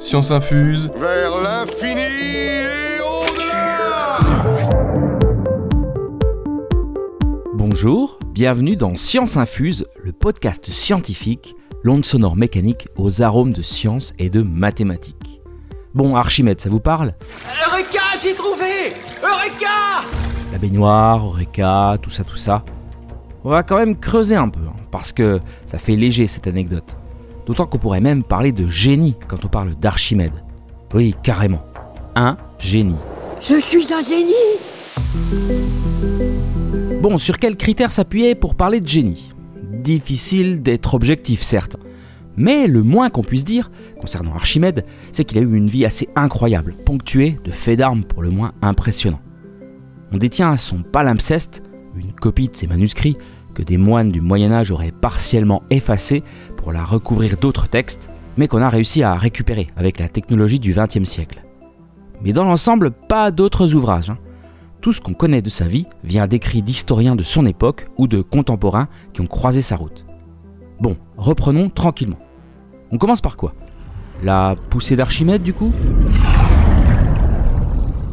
Science infuse. Vers l'infini et au-delà Bonjour, bienvenue dans Science Infuse, le podcast scientifique, l'onde sonore mécanique aux arômes de science et de mathématiques. Bon, Archimède, ça vous parle? Eureka, j'ai trouvé Eureka La baignoire, Eureka, tout ça, tout ça. On va quand même creuser un peu, hein, parce que ça fait léger cette anecdote. D'autant qu'on pourrait même parler de génie quand on parle d'Archimède. Oui, carrément. Un génie. Je suis un génie Bon, sur quels critères s'appuyer pour parler de génie? Difficile d'être objectif, certes. Mais le moins qu'on puisse dire, concernant Archimède, c'est qu'il a eu une vie assez incroyable, ponctuée de faits d'armes pour le moins impressionnants. On détient son palimpseste, une copie de ses manuscrits que des moines du Moyen Âge auraient partiellement effacés pour la recouvrir d'autres textes, mais qu'on a réussi à récupérer avec la technologie du XXe siècle. Mais dans l'ensemble, pas d'autres ouvrages. hein. Tout ce qu'on connaît de sa vie vient d'écrits d'historiens de son époque ou de contemporains qui ont croisé sa route. Bon, reprenons tranquillement. On commence par quoi? La poussée d'Archimède du coup?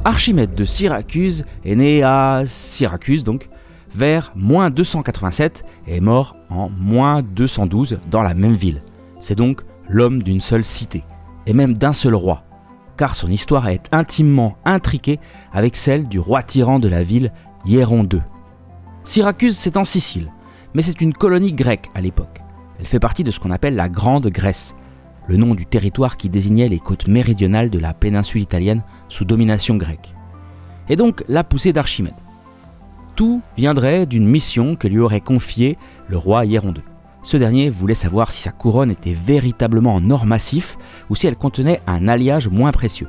Archimède de Syracuse est né à Syracuse donc vers moins 287 et est mort en moins 212 dans la même ville. C'est donc l'homme d'une seule cité, et même d'un seul roi, car son histoire est intimement intriquée avec celle du roi tyran de la ville, Hieron II. Syracuse, c'est en Sicile, mais c'est une colonie grecque à l'époque. Elle fait partie de ce qu'on appelle la Grande Grèce, le nom du territoire qui désignait les côtes méridionales de la péninsule italienne sous domination grecque. Et donc la poussée d'Archimède. Tout viendrait d'une mission que lui aurait confiée le roi Hieron II. Ce dernier voulait savoir si sa couronne était véritablement en or massif ou si elle contenait un alliage moins précieux.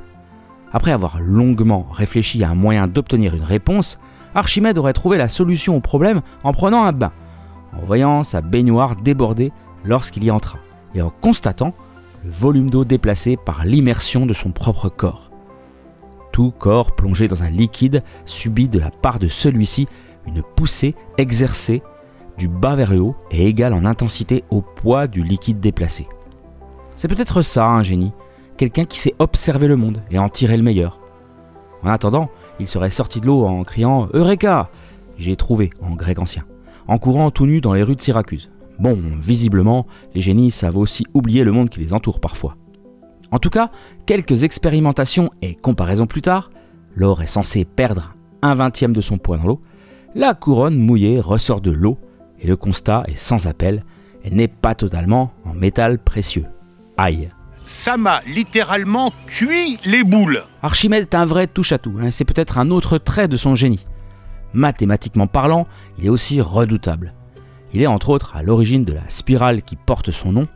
Après avoir longuement réfléchi à un moyen d'obtenir une réponse, Archimède aurait trouvé la solution au problème en prenant un bain, en voyant sa baignoire déborder lorsqu'il y entra, et en constatant le volume d'eau déplacé par l'immersion de son propre corps. Tout corps plongé dans un liquide subit de la part de celui-ci une poussée exercée du bas vers le haut et égale en intensité au poids du liquide déplacé. C'est peut-être ça un génie, quelqu'un qui sait observer le monde et en tirer le meilleur. En attendant, il serait sorti de l'eau en criant Eureka J'ai trouvé en grec ancien, en courant tout nu dans les rues de Syracuse. Bon, visiblement, les génies savent aussi oublier le monde qui les entoure parfois. En tout cas, quelques expérimentations et comparaisons plus tard, l'or est censé perdre un vingtième de son poids dans l'eau, la couronne mouillée ressort de l'eau et le constat est sans appel, elle n'est pas totalement en métal précieux. Aïe. Ça m'a littéralement cuit les boules. Archimède est un vrai touche-à-tout, hein, c'est peut-être un autre trait de son génie. Mathématiquement parlant, il est aussi redoutable. Il est entre autres à l'origine de la spirale qui porte son nom,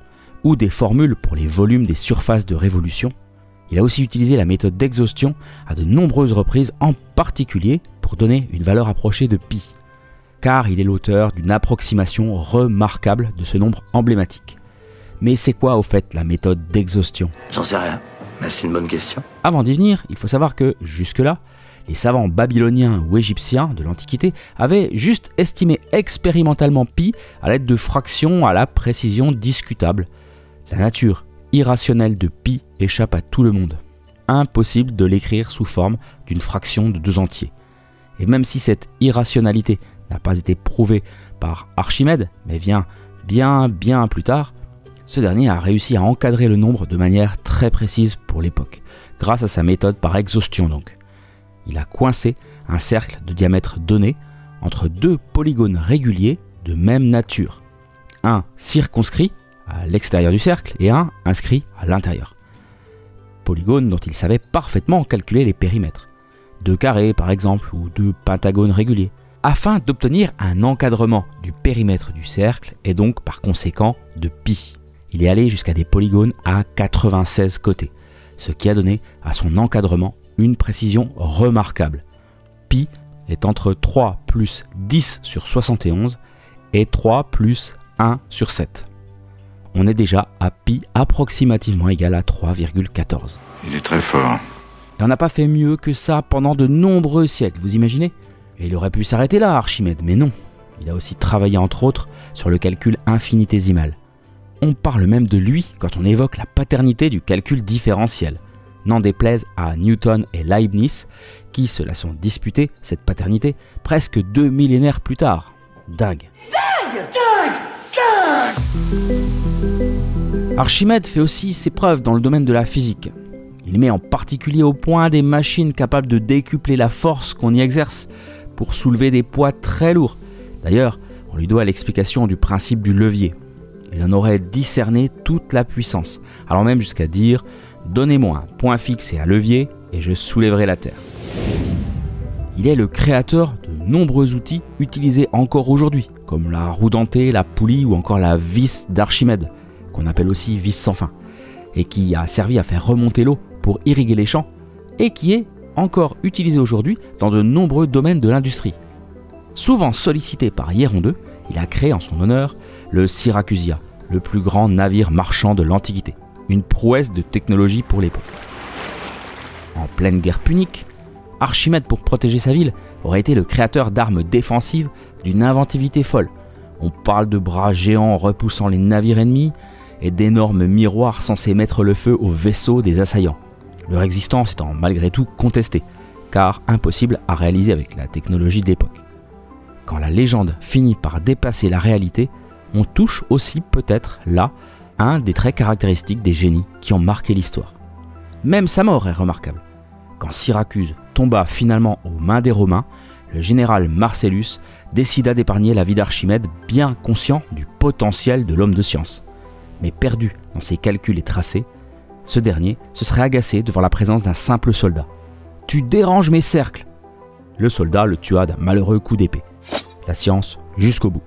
ou des formules pour les volumes des surfaces de révolution. Il a aussi utilisé la méthode d'exhaustion à de nombreuses reprises, en particulier pour donner une valeur approchée de pi, car il est l'auteur d'une approximation remarquable de ce nombre emblématique. Mais c'est quoi au fait la méthode d'exhaustion? J'en sais rien, mais c'est une bonne question. Avant d'y venir, il faut savoir que, jusque-là, les savants babyloniens ou égyptiens de l'Antiquité avaient juste estimé expérimentalement pi à l'aide de fractions à la précision discutable. La nature irrationnelle de pi échappe à tout le monde. Impossible de l'écrire sous forme d'une fraction de deux entiers. Et même si cette irrationalité n'a pas été prouvée par Archimède, mais vient bien bien plus tard, ce dernier a réussi à encadrer le nombre de manière très précise pour l'époque, grâce à sa méthode par exhaustion donc. Il a coincé un cercle de diamètre donné entre deux polygones réguliers de même nature. Un circonscrit à l'extérieur du cercle et un inscrit à l'intérieur. Polygones dont il savait parfaitement calculer les périmètres. Deux carrés par exemple ou deux pentagones réguliers afin d'obtenir un encadrement du périmètre du cercle et donc par conséquent de pi. Il est allé jusqu'à des polygones à 96 côtés, ce qui a donné à son encadrement une précision remarquable. Pi est entre 3 plus 10 sur 71 et 3 plus 1 sur 7. On est déjà à pi approximativement égal à 3,14. Il est très fort. Et on n'a pas fait mieux que ça pendant de nombreux siècles, vous imaginez? Et il aurait pu s'arrêter là, Archimède, mais non. Il a aussi travaillé entre autres sur le calcul infinitésimal. On parle même de lui quand on évoque la paternité du calcul différentiel. N'en déplaise à Newton et Leibniz, qui se la sont disputés, cette paternité, presque deux millénaires plus tard. Dingue. Archimède fait aussi ses preuves dans le domaine de la physique. Il met en particulier au point des machines capables de décupler la force qu'on y exerce pour soulever des poids très lourds. D'ailleurs, on lui doit l'explication du principe du levier. Il en aurait discerné toute la puissance, allant même jusqu'à dire Donnez-moi un point fixe et un levier, et je soulèverai la Terre. Il est le créateur de nombreux outils utilisés encore aujourd'hui, comme la roue dentée, la poulie ou encore la vis d'Archimède, qu'on appelle aussi vis sans fin, et qui a servi à faire remonter l'eau pour irriguer les champs, et qui est encore utilisé aujourd'hui dans de nombreux domaines de l'industrie. Souvent sollicité par Hieron II, il a créé en son honneur le Syracusia, le plus grand navire marchand de l'Antiquité, une prouesse de technologie pour l'époque. En pleine guerre punique, Archimède, pour protéger sa ville, aurait été le créateur d'armes défensives d'une inventivité folle. On parle de bras géants repoussant les navires ennemis et d'énormes miroirs censés mettre le feu aux vaisseaux des assaillants. Leur existence étant malgré tout contestée, car impossible à réaliser avec la technologie d'époque. Quand la légende finit par dépasser la réalité, on touche aussi peut-être là un des traits caractéristiques des génies qui ont marqué l'histoire. Même sa mort est remarquable. Quand Syracuse tomba finalement aux mains des Romains, le général Marcellus décida d'épargner la vie d'Archimède, bien conscient du potentiel de l'homme de science. Mais perdu dans ses calculs et tracés, ce dernier se serait agacé devant la présence d'un simple soldat. Tu déranges mes cercles Le soldat le tua d'un malheureux coup d'épée. La science jusqu'au bout.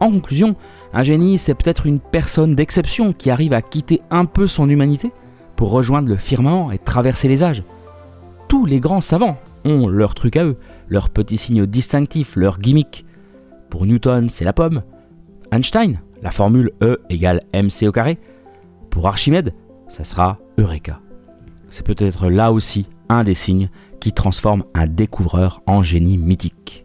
En conclusion, un génie, c'est peut-être une personne d'exception qui arrive à quitter un peu son humanité pour rejoindre le firmament et traverser les âges. Tous les grands savants ont leur truc à eux, leur petit signe distinctif, leur gimmick. Pour Newton, c'est la pomme. Einstein, la formule E égale mc au carré. Pour Archimède, ça sera Eureka. C'est peut-être là aussi un des signes qui transforme un découvreur en génie mythique.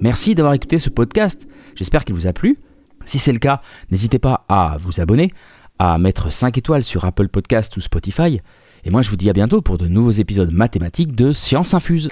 Merci d'avoir écouté ce podcast, j'espère qu'il vous a plu. Si c'est le cas, n'hésitez pas à vous abonner, à mettre 5 étoiles sur Apple Podcast ou Spotify. Et moi je vous dis à bientôt pour de nouveaux épisodes mathématiques de Science Infuse.